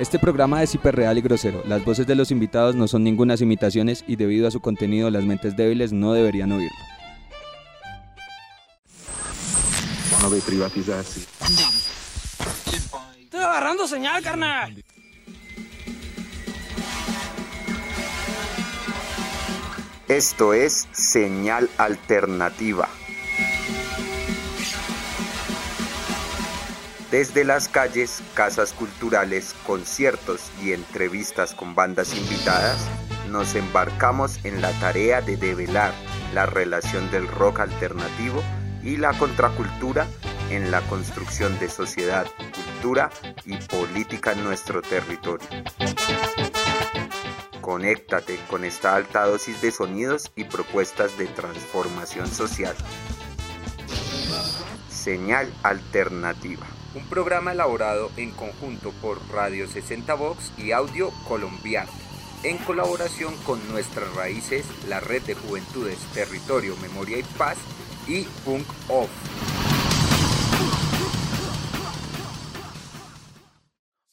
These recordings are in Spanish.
Este programa es hiperreal y grosero. Las voces de los invitados no son ningunas imitaciones y debido a su contenido las mentes débiles no deberían oírlo. No ve privatizarse. Estoy agarrando señal, carnal. Esto es Señal Alternativa. Desde las calles, casas culturales, conciertos y entrevistas con bandas invitadas, nos embarcamos en la tarea de develar la relación del rock alternativo y la contracultura en la construcción de sociedad, cultura y política en nuestro territorio. Conéctate con esta alta dosis de sonidos y propuestas de transformación social. Señal Alternativa un programa elaborado en conjunto por Radio 60 Vox y Audio Colombiano, en colaboración con Nuestras Raíces, la Red de Juventudes, Territorio, Memoria y Paz y.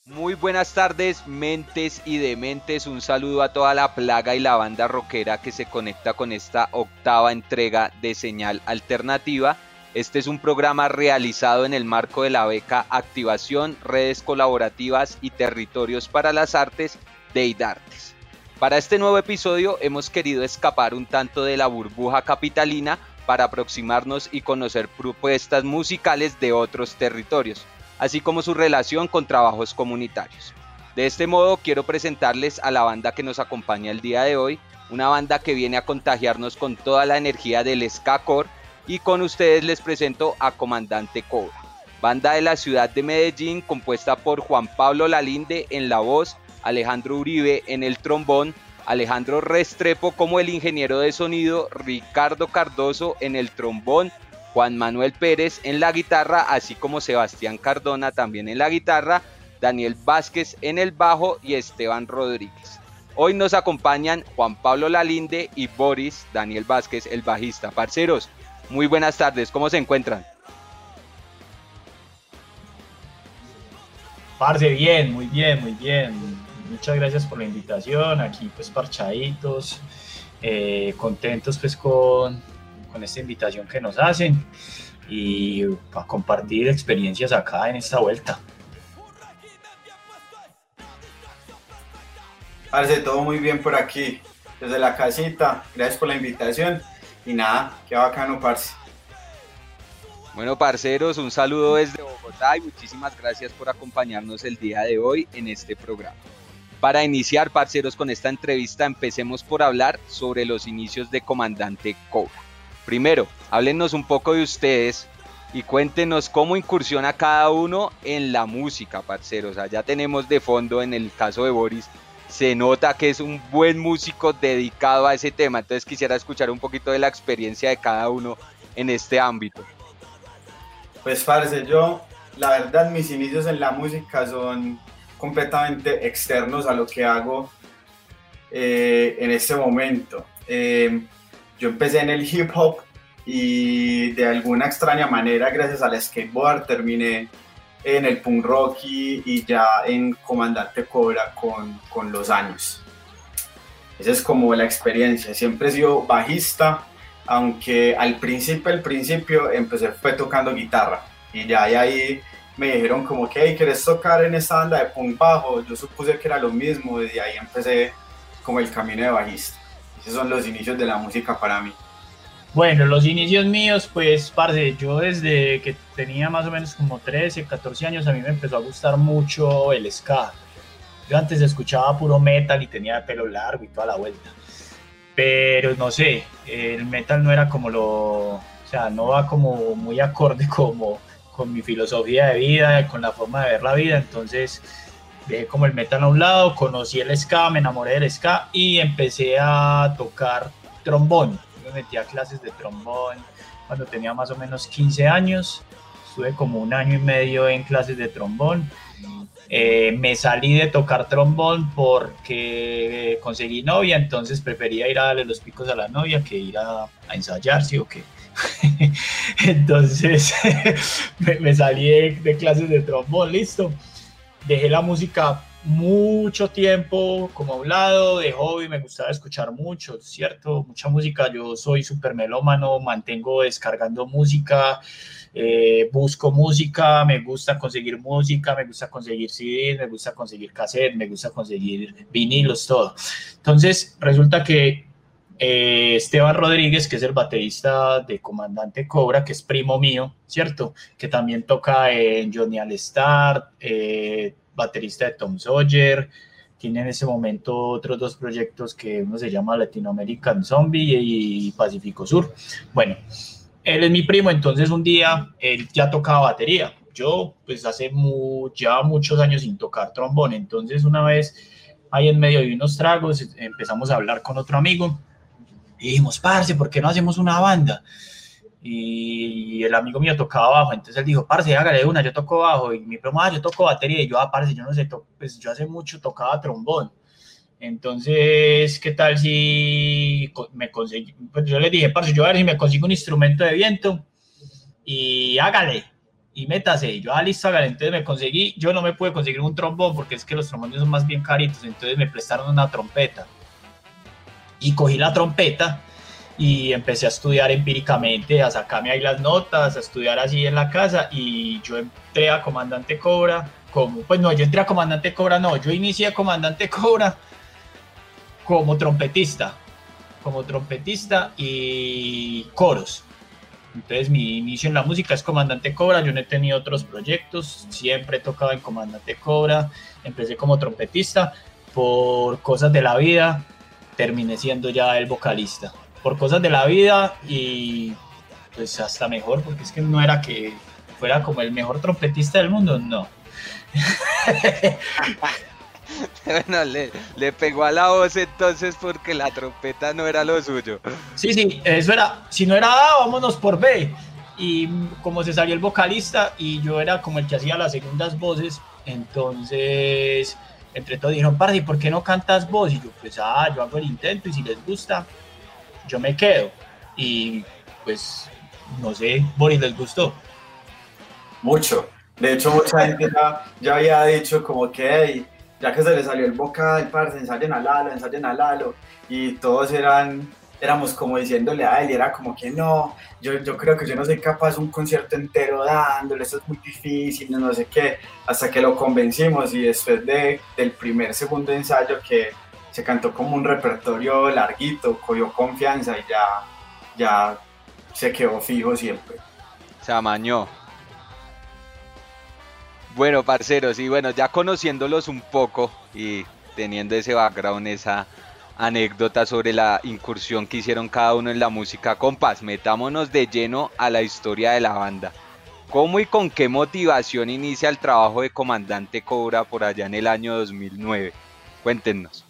Muy buenas tardes, mentes y dementes. Un saludo a toda la plaga y la banda rockera que se conecta con esta octava entrega de señal alternativa este es un programa realizado en el marco de la beca Activación, Redes Colaborativas y Territorios para las Artes de IDARTES. Para este nuevo episodio hemos querido escapar un tanto de la burbuja capitalina para aproximarnos y conocer propuestas musicales de otros territorios, así como su relación con trabajos comunitarios. De este modo quiero presentarles a la banda que nos acompaña el día de hoy, una banda que viene a contagiarnos con toda la energía del ska core y con ustedes les presento a Comandante Cobra, banda de la ciudad de Medellín compuesta por Juan Pablo Lalinde en la voz, Alejandro Uribe en el trombón, Alejandro Restrepo como el ingeniero de sonido, Ricardo Cardoso en el trombón, Juan Manuel Pérez en la guitarra, así como Sebastián Cardona también en la guitarra, Daniel Vázquez en el bajo y Esteban Rodríguez. Hoy nos acompañan Juan Pablo Lalinde y Boris Daniel Vázquez, el bajista. Parceros, muy buenas tardes, ¿cómo se encuentran? Parce, bien, muy bien, muy bien. Muchas gracias por la invitación. Aquí pues parchaditos, eh, contentos pues con, con esta invitación que nos hacen y para compartir experiencias acá en esta vuelta. Parce, todo muy bien por aquí, desde la casita. Gracias por la invitación y nada, qué bacano, parce. Bueno, parceros, un saludo desde Bogotá y muchísimas gracias por acompañarnos el día de hoy en este programa. Para iniciar, parceros, con esta entrevista, empecemos por hablar sobre los inicios de Comandante Cobra. Primero, háblenos un poco de ustedes y cuéntenos cómo incursiona cada uno en la música, parceros. Allá tenemos de fondo, en el caso de Boris, se nota que es un buen músico dedicado a ese tema. Entonces quisiera escuchar un poquito de la experiencia de cada uno en este ámbito. Pues parece yo, la verdad mis inicios en la música son completamente externos a lo que hago eh, en este momento. Eh, yo empecé en el hip hop y de alguna extraña manera, gracias al skateboard, terminé en el punk rock y, ya en Comandante Cobra con, con, los años. Esa es como la experiencia. Siempre he sido bajista, aunque al principio, al principio empecé fue tocando guitarra y ya ahí me dijeron como que, hey, ¿quieres tocar en esta banda de punk bajo? Yo supuse que era lo mismo, desde ahí empecé como el camino de bajista. Esos son los inicios de la música para mí. Bueno, los inicios míos, pues, parce, yo desde que tenía más o menos como 13, 14 años, a mí me empezó a gustar mucho el ska. Yo antes escuchaba puro metal y tenía pelo largo y toda la vuelta. Pero no sé, el metal no era como lo. O sea, no va como muy acorde como con mi filosofía de vida, con la forma de ver la vida. Entonces, dejé como el metal a un lado, conocí el ska, me enamoré del ska y empecé a tocar trombón me metí a clases de trombón cuando tenía más o menos 15 años. estuve como un año y medio en clases de trombón. Eh, me salí de tocar trombón porque conseguí novia, entonces prefería ir a darle los picos a la novia que ir a, a ensayar, ¿sí o qué? entonces me, salí de, clases de trombón, listo. Dejé la música mucho tiempo como a un lado de hobby, me gustaba escuchar mucho, ¿cierto? Mucha música, yo soy súper melómano, mantengo descargando música, eh, busco música, me gusta conseguir música, me gusta conseguir CD, me gusta conseguir cassette, me gusta conseguir vinilos, todo. Entonces, resulta que eh, Esteban Rodríguez, que es el baterista de Comandante Cobra, que es primo mío, ¿cierto? Que también toca en Johnny All Star, eh, baterista de Tom Sawyer, tiene en ese momento otros dos proyectos que uno se llama Latinoamerican Zombie y Pacífico Sur. Bueno, él es mi primo, entonces un día él ya tocaba batería. Yo, pues hace ya muchos años sin tocar trombón, entonces una vez ahí en medio de unos tragos empezamos a hablar con otro amigo y dijimos, parce, ¿por qué no hacemos una banda? y el amigo mío tocaba bajo, entonces él dijo, parce, hágale una, yo toco bajo, y mi primo, ah, yo toco batería, y yo, ah, parce, yo no sé, pues yo hace mucho tocaba trombón, entonces, ¿qué tal si me conseguí, pues yo le dije, parce, yo a ver si me consigo un instrumento de viento, y hágale, y métase, yo, ah, listo, hágale, entonces me conseguí, yo no me pude conseguir un trombón, porque es que los trombones son más bien caritos, entonces me prestaron una trompeta, y cogí la trompeta, y empecé a estudiar empíricamente, a sacarme ahí las notas, a estudiar así en la casa y yo entré a Comandante Cobra, como, pues no, yo entré a Comandante Cobra, no, yo inicié a Comandante Cobra como trompetista, como trompetista y coros. Entonces mi inicio en la música es Comandante Cobra, yo no he tenido otros proyectos, siempre he tocado en Comandante Cobra, empecé como trompetista, por cosas de la vida terminé siendo ya el vocalista por cosas de la vida y pues hasta mejor, porque es que no era que fuera como el mejor trompetista del mundo, no. bueno, le, le, pegó a la voz entonces porque la trompeta no era lo suyo. Sí, sí, eso era, si no era A, vámonos por B. Y como se salió el vocalista y yo era como el que hacía las segundas voces, entonces entre todos dijeron, ¿y ¿por qué no cantas vos? Y yo, pues, ah, yo hago el intento y si les gusta, yo me quedo. Y pues, no sé, Boris, ¿les gustó? Mucho. De hecho, mucha gente ya, había dicho como que, ya que se le salió el vocal, parce, ensayen a Lalo, ensayen a Lalo. Y todos eran, éramos como diciéndole a él, y era como que no, yo, yo creo que yo no soy capaz un concierto entero dándole, eso es muy difícil, no sé qué, hasta que lo convencimos y después de, del primer, segundo ensayo que se cantó como un repertorio larguito, cogió confianza y ya, ya se quedó fijo siempre. Se amañó. Bueno, parceros, y bueno, ya conociéndolos un poco y teniendo ese background, esa anécdota sobre la incursión que hicieron cada uno en la música compás, metámonos de lleno a la historia de la banda. ¿Cómo y con qué motivación inicia el trabajo de Comandante Cobra por allá en el año 2009? Cuéntenos.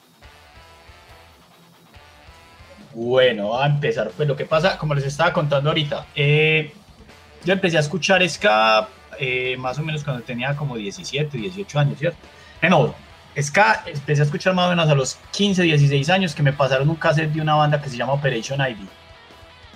Bueno, a empezar. Pues lo que pasa, como les estaba contando ahorita, eh, yo empecé a escuchar ska eh, más o menos cuando tenía como 17, 18 años, ¿cierto? No, ska empecé a escuchar más o menos a los 15, 16 años que me pasaron un cassette de una banda que se llama Operation Ivy.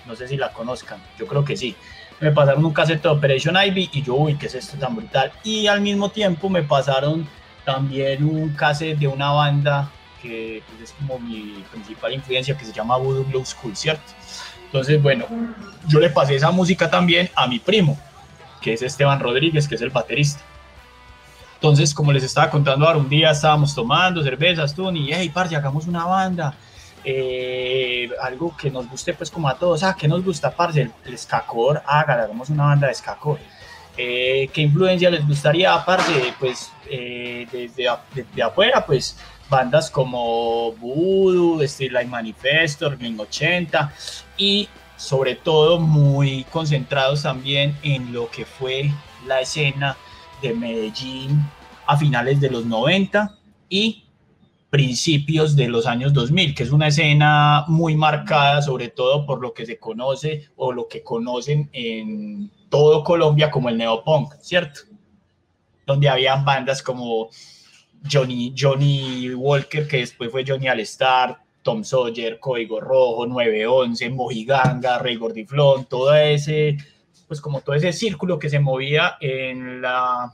No sé si la conozcan, yo creo que sí. Me pasaron un cassette de Operation Ivy y yo, uy, ¿qué es esto tan brutal? Y al mismo tiempo me pasaron también un cassette de una banda que pues, es como mi principal influencia, que se llama Voodoo Blue School, ¿cierto? Entonces, bueno, yo le pasé esa música también a mi primo, que es Esteban Rodríguez, que es el baterista. Entonces, como les estaba contando ahora, un día estábamos tomando cervezas, tú, y hey, parce, hagamos una banda, eh, algo que nos guste pues como a todos, ah, ¿qué nos gusta, parce? El, el skakor, hagamos una banda de skakor. Eh, ¿Qué influencia les gustaría, aparte, pues, eh, desde, afuera, pues, bandas como Voodoo, Streetlight Manifesto, Ring 80 y sobre todo muy concentrados también en lo que fue la escena de Medellín a finales de los 90 y principios de los años 2000, que es una escena muy marcada, sobre todo por lo que se conoce o lo que conocen en todo Colombia como el neopunk, ¿cierto? Donde habían bandas como Johnny, Johnny Walker, que después fue Johnny All-Star, Tom Sawyer, Código Rojo, 911, Mojiganga, Rey Gordiflón, todo ese, pues como todo ese círculo que se movía en la,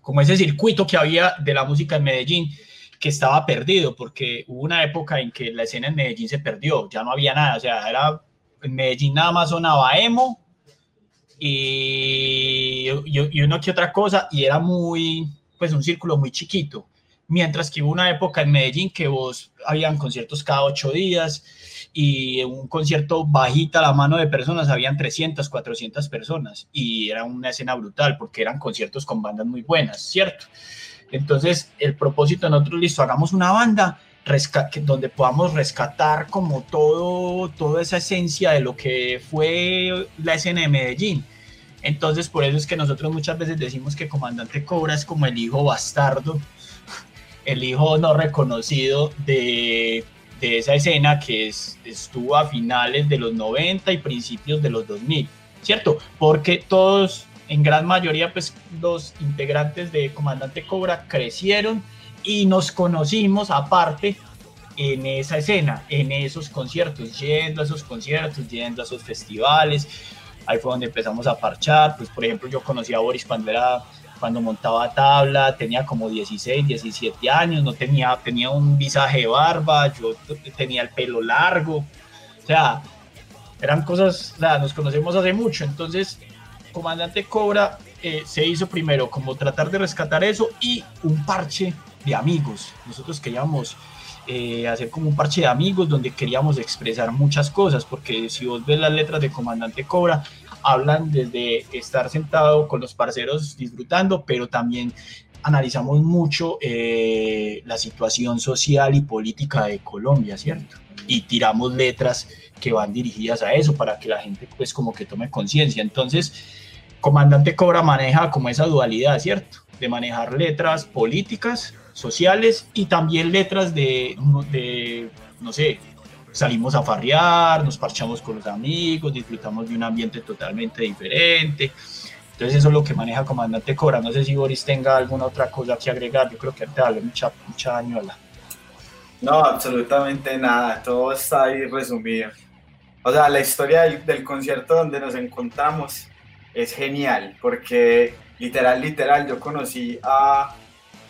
como ese circuito que había de la música en Medellín, que estaba perdido, porque hubo una época en que la escena en Medellín se perdió, ya no había nada, o sea, era, en Medellín nada más sonaba emo y, y, uno que otra cosa, y era muy, pues un círculo muy chiquito, mientras que hubo una época en Medellín que vos, habían conciertos cada ocho días, y un concierto bajita la mano de personas, habían 300, 400 personas, y era una escena brutal, porque eran conciertos con bandas muy buenas, ¿cierto? Entonces, el propósito de nosotros, listo, hagamos una banda donde podamos rescatar como todo, toda esa esencia de lo que fue la escena de Medellín. Entonces, por eso es que nosotros muchas veces decimos que Comandante Cobra es como el hijo bastardo, el hijo no reconocido de, de esa escena que es, estuvo a finales de los 90 y principios de los 2000, ¿cierto? Porque todos en gran mayoría, pues los integrantes de Comandante Cobra crecieron y nos conocimos aparte en esa escena, en esos conciertos, yendo a esos conciertos, yendo a esos festivales. Ahí fue donde empezamos a parchar. Pues, por ejemplo, yo conocí a Boris cuando era cuando montaba tabla, tenía como 16, 17 años, no tenía, tenía un visaje de barba, yo tenía el pelo largo, o sea, eran cosas, o sea, nos conocemos hace mucho, entonces Comandante Cobra eh, se hizo primero como tratar de rescatar eso y un parche de amigos. Nosotros queríamos eh, hacer como un parche de amigos donde queríamos expresar muchas cosas, porque si vos ves las letras de Comandante Cobra, hablan desde estar sentado con los parceros disfrutando, pero también analizamos mucho eh, la situación social y política de Colombia, ¿cierto? Y tiramos letras que van dirigidas a eso para que la gente pues como que tome conciencia. Entonces, Comandante Cobra maneja como esa dualidad, ¿cierto? De manejar letras políticas, sociales y también letras de, de no sé, salimos a farrear, nos parchamos con los amigos, disfrutamos de un ambiente totalmente diferente. Entonces eso es lo que maneja Comandante Cobra. No sé si Boris tenga alguna otra cosa que agregar. Yo creo que te vale mucha, mucha añola. No, absolutamente nada. Todo está ahí resumido. O sea, la historia del, del concierto donde nos encontramos es genial porque literal, literal, yo conocí a,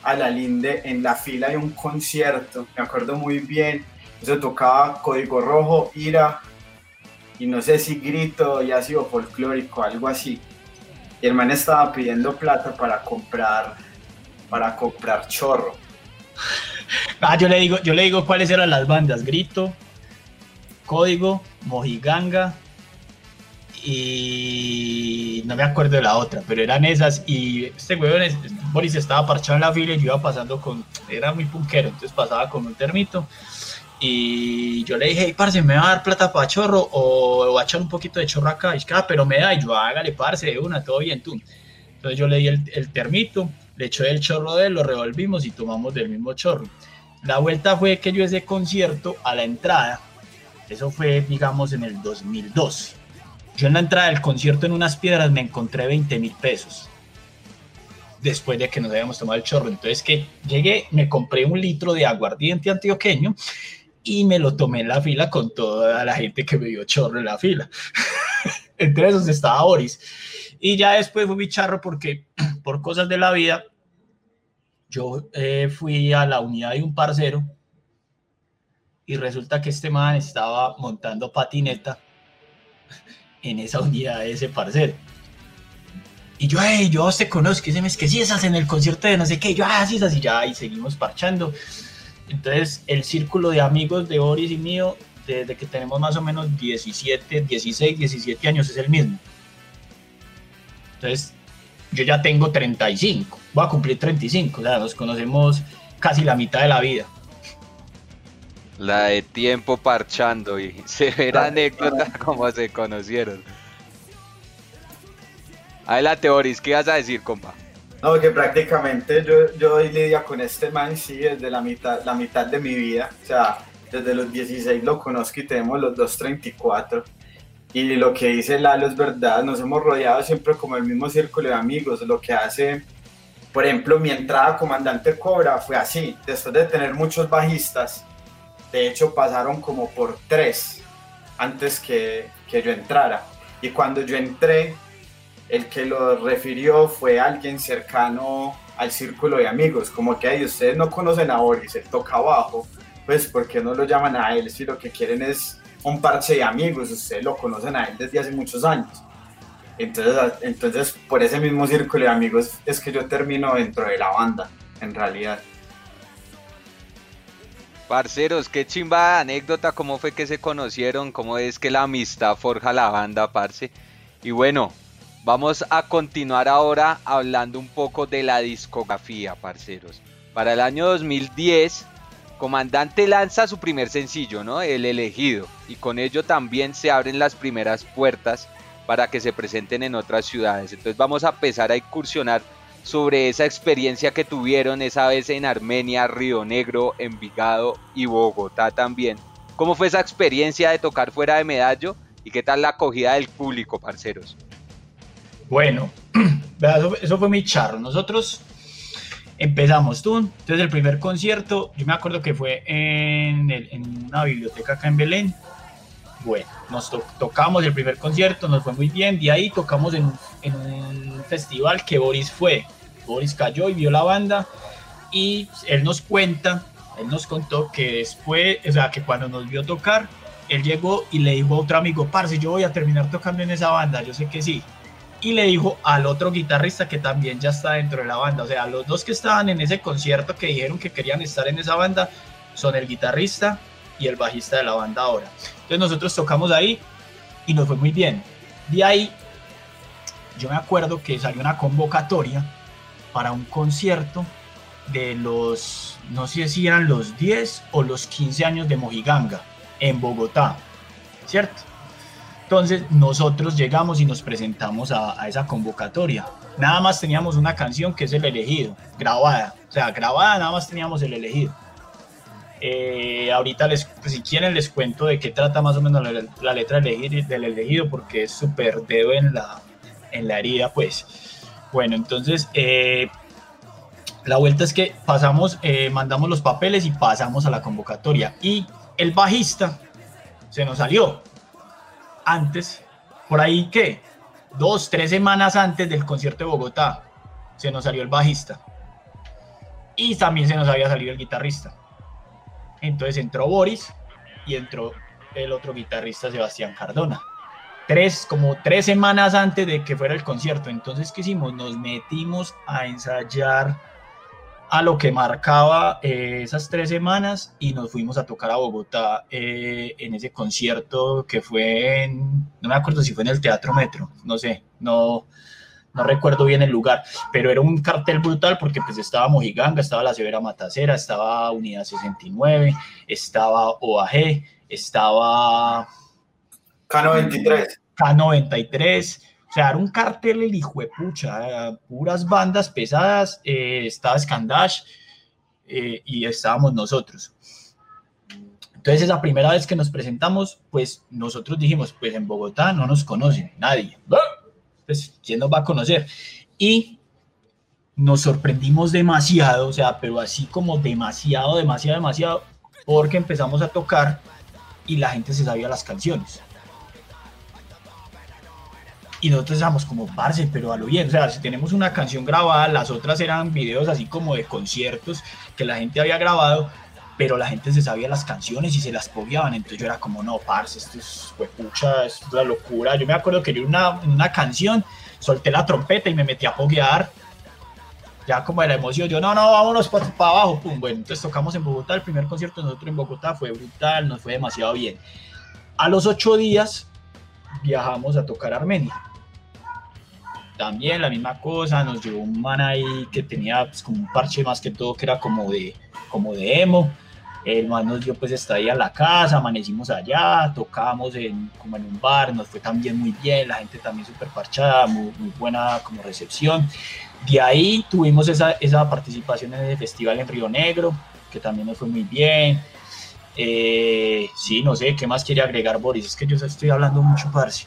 a la Linde en la fila de un concierto, me acuerdo muy bien, eso tocaba Código Rojo, Ira, y no sé si grito y sido folclórico, algo así. Y el man estaba pidiendo plata para comprar, para comprar chorro. Ah, yo le digo, yo le digo cuáles eran las bandas, Grito, Código, Mojiganga, y no me acuerdo de la otra, pero eran esas y este weón, Boris estaba parchado en la fila y yo iba pasando con, era muy punkero, entonces pasaba con un termito y yo le dije, hey, parce, ¿me va a dar plata para chorro o, va a echar un poquito de chorro acá? Y ah, pero me da, y yo, hágale, parce, de una, todo bien, tú. Entonces yo le di el, el termito, le eché el chorro de él, lo revolvimos y tomamos del mismo chorro. La vuelta fue que yo ese concierto a la entrada, eso fue, digamos, en el 2002 yo en la entrada del concierto en unas piedras me encontré 20 mil pesos. Después de que nos habíamos tomado el chorro. Entonces que llegué, me compré un litro de aguardiente antioqueño y me lo tomé en la fila con toda la gente que me dio chorro en la fila. Entre esos estaba Boris. Y ya después fue mi charro porque por cosas de la vida, yo eh, fui a la unidad de un parcero y resulta que este man estaba montando patineta en esa unidad de ese parcero. Y yo, hey, yo te conozco, y me que si esas en el concierto de no sé qué, yo, ah, sí, esas y ya, y seguimos parchando. Entonces, el círculo de amigos de Boris y mío, desde que tenemos más o menos 17, 16, 17 años, es el mismo. Entonces, yo ya tengo 35, voy a cumplir 35, o sea, nos conocemos casi la mitad de la vida. La de tiempo parchando y severa anécdota como se conocieron. Adelante, Boris, ¿qué vas a decir, compa? No, que prácticamente yo, yo doy lidia con este man, sí, desde la mitad, la mitad de mi vida. O sea, desde los 16 lo conozco y tenemos los 234. Y lo que dice Lalo es verdad, nos hemos rodeado siempre como el mismo círculo de amigos. Lo que hace, por ejemplo, mi entrada a Comandante Cobra fue así. Después de tener muchos bajistas, de hecho pasaron como por tres antes que, que yo entrara. Y cuando yo entré, el que lo refirió fue alguien cercano al círculo de amigos, como que ahí ustedes no conocen a Boris, él toca abajo, pues ¿por qué no lo llaman a él? Si lo que quieren es un parche de amigos, ustedes lo conocen a él desde hace muchos años. Entonces, entonces por ese mismo círculo de amigos es que yo termino dentro de la banda, en realidad. Parceros, qué chimba anécdota, cómo fue que se conocieron, cómo es que la amistad forja la banda, parce. Y bueno, Vamos a continuar ahora hablando un poco de la discografía, parceros. Para el año 2010, Comandante lanza su primer sencillo, ¿no? El elegido. Y con ello también se abren las primeras puertas para que se presenten en otras ciudades. Entonces vamos a empezar a incursionar sobre esa experiencia que tuvieron esa vez en Armenia, Río Negro, Envigado y Bogotá también. ¿Cómo fue esa experiencia de tocar fuera de Medallo? ¿Y qué tal la acogida del público, parceros? Bueno, eso, fue mi charro. Nosotros empezamos tú. Entonces el primer concierto, yo me acuerdo que fue en, una biblioteca acá en Belén. Bueno, nos tocamos el primer concierto, nos fue muy bien. De ahí tocamos en, un festival que Boris fue. Boris cayó y vio la banda y él nos cuenta, él nos contó que después, o sea, que cuando nos vio tocar, él llegó y le dijo a otro amigo, parce, yo voy a terminar tocando en esa banda, yo sé que sí y le dijo al otro guitarrista que también ya está dentro de la banda. O sea, los dos que estaban en ese concierto que dijeron que querían estar en esa banda son el guitarrista y el bajista de la banda ahora. Entonces nosotros tocamos ahí y nos fue muy bien. De ahí yo me acuerdo que salió una convocatoria para un concierto de los, no sé si eran los 10 o los 15 años de Mojiganga en Bogotá, ¿cierto? Entonces nosotros llegamos y nos presentamos a, esa convocatoria. Nada más teníamos una canción que es El elegido, grabada. O sea, grabada nada más teníamos El elegido. Eh, ahorita les, pues, si quieren les cuento de qué trata más o menos la, letra del elegido, porque es súper dedo en la, en la herida, pues. Bueno, entonces eh, la vuelta es que pasamos, eh, mandamos los papeles y pasamos a la convocatoria. Y el bajista se nos salió antes, por ahí que, dos, tres semanas antes del concierto de Bogotá, se nos salió el bajista. Y también se nos había salido el guitarrista. Entonces entró Boris y entró el otro guitarrista Sebastián Cardona. Tres, como tres semanas antes de que fuera el concierto. Entonces, ¿qué hicimos? Nos metimos a ensayar a lo que marcaba eh, esas tres semanas y nos fuimos a tocar a Bogotá eh, en ese concierto que fue en, no me acuerdo si fue en el Teatro Metro, no sé, no, no recuerdo bien el lugar, pero era un cartel brutal porque pues estaba Mojiganga, estaba La Severa Matacera, estaba Unidad 69, estaba OAG, estaba... K93. K93, era un cartel el hijo de pucha, puras bandas pesadas, eh, estaba Scandash eh, y estábamos nosotros. Entonces esa primera vez que nos presentamos, pues nosotros dijimos, pues en Bogotá no nos conoce nadie. Pues, ¿quién nos va a conocer? Y nos sorprendimos demasiado, o sea, pero así como demasiado, demasiado, demasiado, porque empezamos a tocar y la gente se sabía las canciones. Y nosotros estábamos como, parce, pero a lo bien. O sea, si tenemos una canción grabada, las otras eran videos así como de conciertos que la gente había grabado, pero la gente se sabía las canciones y se las pogueaban. Entonces yo era como, no, parce, esto es pucha, esto es la locura. Yo me acuerdo que yo una, una canción solté la trompeta y me metí a poguear. Ya como de la emoción, yo, no, no, vámonos para, para abajo. Pum, bueno, entonces tocamos en Bogotá. El primer concierto nosotros en Bogotá fue brutal, nos fue demasiado bien. A los ocho días viajamos a tocar Armenia también la misma cosa, nos llevó un man ahí que tenía pues, como un parche más que todo que era como de, como de emo. El man nos dio pues está ahí a la casa, amanecimos allá, tocamos en, como en un bar, nos fue también muy bien, la gente también súper parchada, muy, buena como recepción. De ahí tuvimos esa, esa participación en el festival en Río Negro, que también nos fue muy bien. Eh, sí, no sé, ¿qué más quiere agregar Boris? Es que yo estoy hablando mucho, parce.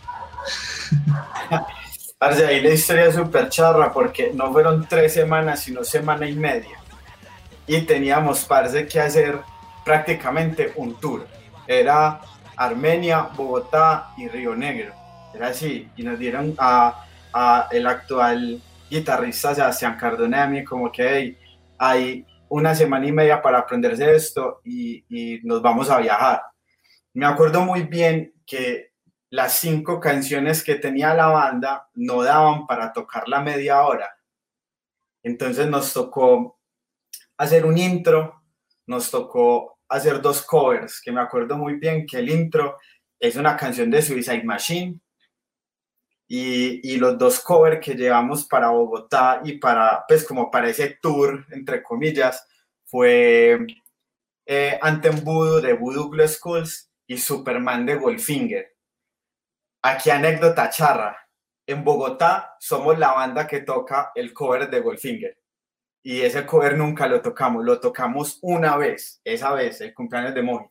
parce, ahí la historia es súper charra porque no fueron tres semanas, sino semana y media. Y teníamos, parce, que hacer prácticamente un tour. Era Armenia, Bogotá y Río Negro. Era así. Y nos dieron a, a el actual guitarrista Sebastián Cardona a mí como que hay una semana y media para aprenderse esto y, y, nos vamos a viajar. Me acuerdo muy bien que las cinco canciones que tenía la banda no daban para tocar la media hora. Entonces nos tocó hacer un intro, nos tocó hacer dos covers, que me acuerdo muy bien que el intro es una canción de Suicide Machine y, y, los dos covers que llevamos para Bogotá y para, pues como para ese tour, entre comillas, fue eh, Anthem Voodoo de Voodoo Blue Schools y Superman de Goldfinger. Aquí anécdota charra. En Bogotá somos la banda que toca el cover de Goldfinger. Y ese cover nunca lo tocamos, lo tocamos una vez, esa vez, el cumpleaños de Moji.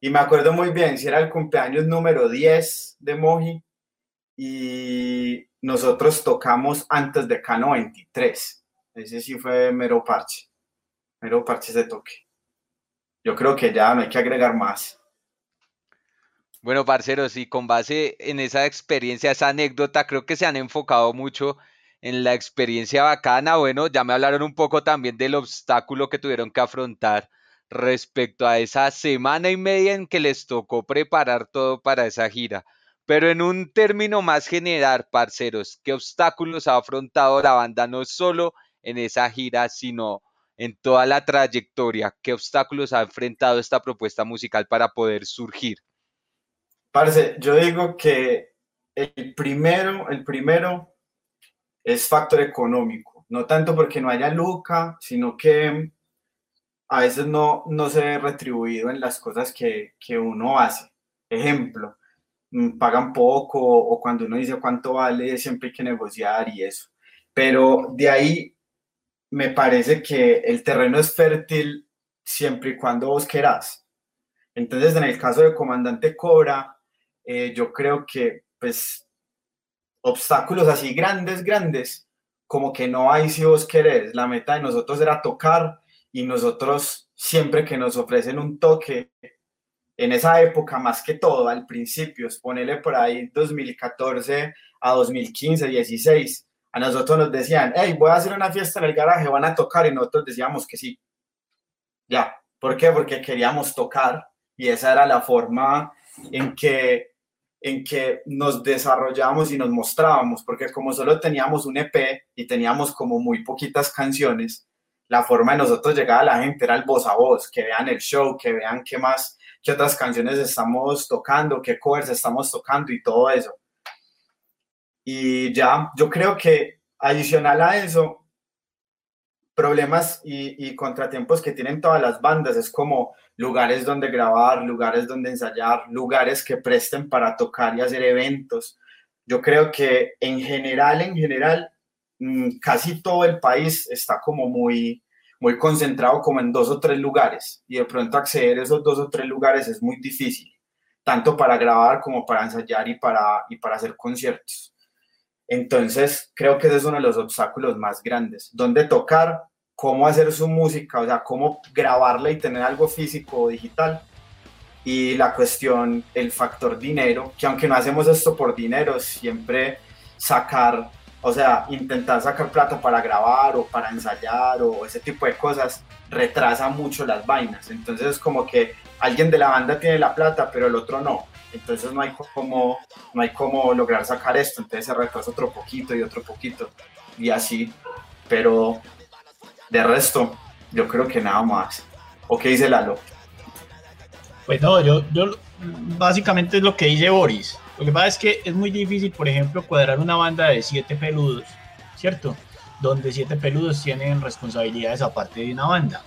Y me acuerdo muy bien, si era el cumpleaños número 10 de Moji, y nosotros tocamos antes de K93. Ese sí fue mero parche, mero parche de toque. Yo creo que ya no hay que agregar más. Bueno, parceros, y con base en esa experiencia, esa anécdota, creo que se han enfocado mucho en la experiencia bacana. Bueno, ya me hablaron un poco también del obstáculo que tuvieron que afrontar respecto a esa semana y media en que les tocó preparar todo para esa gira. Pero en un término más general, parceros, ¿qué obstáculos ha afrontado la banda no solo en esa gira, sino en toda la trayectoria? ¿Qué obstáculos ha enfrentado esta propuesta musical para poder surgir? Parce, yo digo que el primero, el primero es factor económico, no tanto porque no haya luca, sino que a veces no, no se ve retribuido en las cosas que, que uno hace. Ejemplo, Mm, pagan poco o cuando uno dice cuánto vale, siempre hay que negociar y eso. Pero de ahí me parece que el terreno es fértil siempre y cuando vos querás. Entonces, en el caso de Comandante Cobra, eh, yo creo que, pues, obstáculos así grandes, grandes, como que no hay si vos querés. La meta de nosotros era tocar y nosotros, siempre que nos ofrecen un toque, en esa época, más que todo, al principio, ponerle por ahí 2014 a 2015, 16, a nosotros nos decían, hey, voy a hacer una fiesta en el garaje, van a tocar, y nosotros decíamos que sí. Ya, ¿por qué? Porque queríamos tocar y esa era la forma en que, en que nos desarrollamos y nos mostrábamos, porque como solo teníamos un EP y teníamos como muy poquitas canciones, la forma de nosotros llegar a la gente era el voz a voz, que vean el show, que vean qué más qué otras canciones estamos tocando, qué covers estamos tocando y todo eso. Y ya, yo creo que adicional a eso, problemas y, y, contratiempos que tienen todas las bandas es como lugares donde grabar, lugares donde ensayar, lugares que presten para tocar y hacer eventos. Yo creo que en general, en general, mm, casi todo el país está como muy, muy concentrado como en dos o tres lugares y de pronto acceder a esos dos o tres lugares es muy difícil, tanto para grabar como para ensayar y para, y para hacer conciertos. Entonces, creo que ese es uno de los obstáculos más grandes. ¿Dónde tocar? ¿Cómo hacer su música? O sea, cómo grabarla y tener algo físico o digital. Y la cuestión, el factor dinero, que aunque no hacemos esto por dinero, siempre sacar o sea, intentar sacar plata para grabar o para ensayar o ese tipo de cosas retrasa mucho las vainas. Entonces es como que alguien de la banda tiene la plata, pero el otro no. Entonces no hay como, no hay como lograr sacar esto. Entonces se retrasa otro poquito y otro poquito. Y así. Pero de resto, yo creo que nada más. ¿O qué dice Lalo? Pues no, yo, yo básicamente es lo que dice Boris. Lo que pasa es que es muy difícil, por ejemplo, cuadrar una banda de siete peludos, ¿cierto? Donde siete peludos tienen responsabilidades aparte de una banda.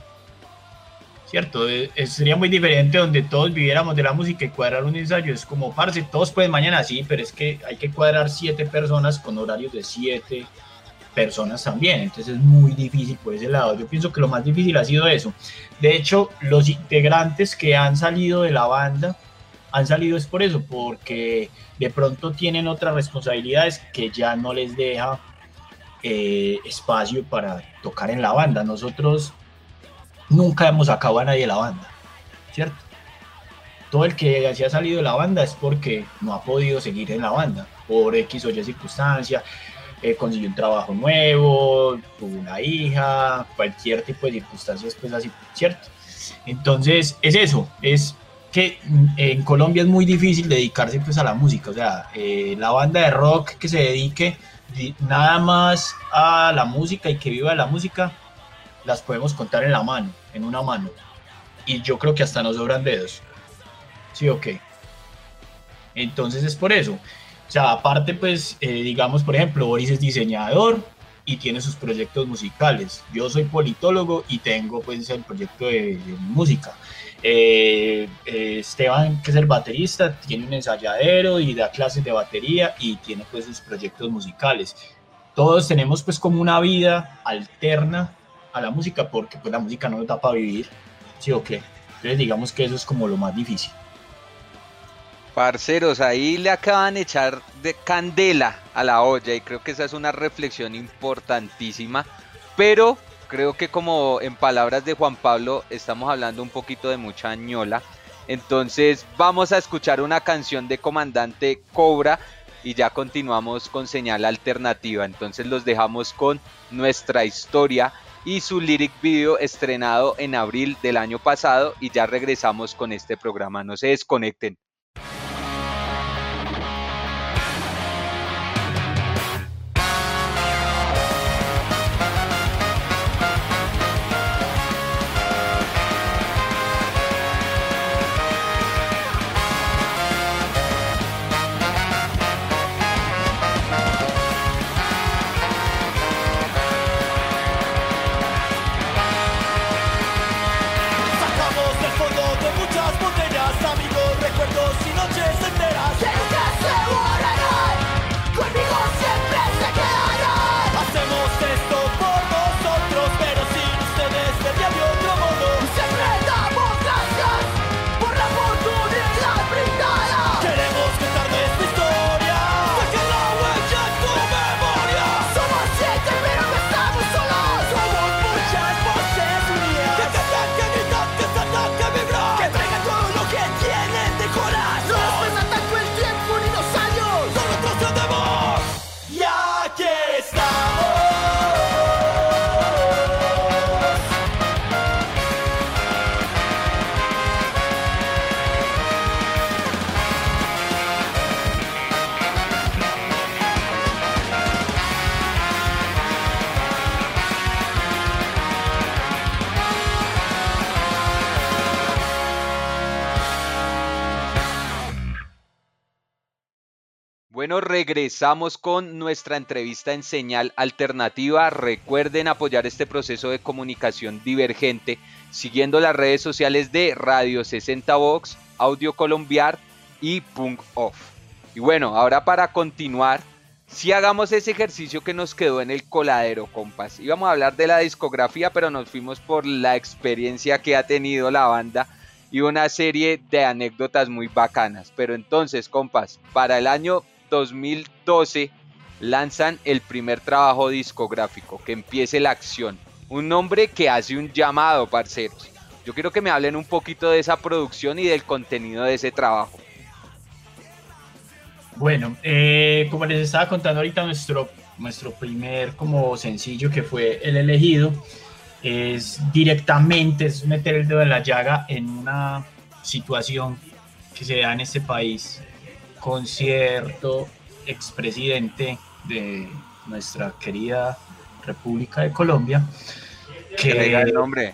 ¿Cierto? Eh, sería muy diferente donde todos viviéramos de la música y cuadrar un ensayo. Es como, parce, todos pueden mañana, sí, pero es que hay que cuadrar siete personas con horarios de siete personas también, entonces es muy difícil por ese lado. Yo pienso que lo más difícil ha sido eso. De hecho, los integrantes que han salido de la banda han salido es por eso, porque de pronto tienen otras responsabilidades que ya no les deja eh, espacio para tocar en la banda. Nosotros nunca hemos sacado a nadie de la banda, ¿cierto? Todo el que se ha salido de la banda es porque no ha podido seguir en la banda, por X o Y circunstancia, eh, consiguió un trabajo nuevo, tuvo una hija, cualquier tipo de circunstancias, pues así, ¿cierto? Entonces, es eso, es que en Colombia es muy difícil dedicarse pues a la música, o sea, eh, la banda de rock que se dedique nada más a la música y que viva de la música, las podemos contar en la mano, en una mano. Y yo creo que hasta nos sobran dedos. ¿Sí o qué? Entonces es por eso. O sea, aparte, pues, eh, digamos, por ejemplo, Boris es diseñador y tiene sus proyectos musicales. Yo soy politólogo y tengo, pues, el proyecto de, música. Eh, eh, Esteban, que es el baterista, tiene un ensayadero y da clases de batería y tiene, pues, sus proyectos musicales. Todos tenemos, pues, como una vida alterna a la música porque, pues, la música no nos da para vivir. ¿Sí o qué? Entonces, digamos que eso es como lo más difícil. Parceros, ahí le acaban de echar de candela a la olla y creo que esa es una reflexión importantísima, pero creo que como en palabras de Juan Pablo estamos hablando un poquito de mucha ñola, entonces vamos a escuchar una canción de Comandante Cobra y ya continuamos con señal alternativa, entonces los dejamos con nuestra historia y su lyric video estrenado en abril del año pasado y ya regresamos con este programa, no se desconecten. Bueno, regresamos con nuestra entrevista en señal alternativa. Recuerden apoyar este proceso de comunicación divergente siguiendo las redes sociales de Radio 60 Vox, Audio Colombiar y Punk Off. Y bueno, ahora para continuar, si hagamos ese ejercicio que nos quedó en el coladero, compas. Íbamos a hablar de la discografía, pero nos fuimos por la experiencia que ha tenido la banda y una serie de anécdotas muy bacanas. Pero entonces, compas, para el año 2012 lanzan el primer trabajo discográfico, que empiece la acción. Un nombre que hace un llamado, parceros. Yo quiero que me hablen un poquito de esa producción y del contenido de ese trabajo. Bueno, eh, como les estaba contando ahorita, nuestro, nuestro primer como sencillo que fue El elegido es directamente, es meter el dedo en la llaga en una situación que se da en este país con cierto expresidente de nuestra querida República de Colombia. Que, el nombre.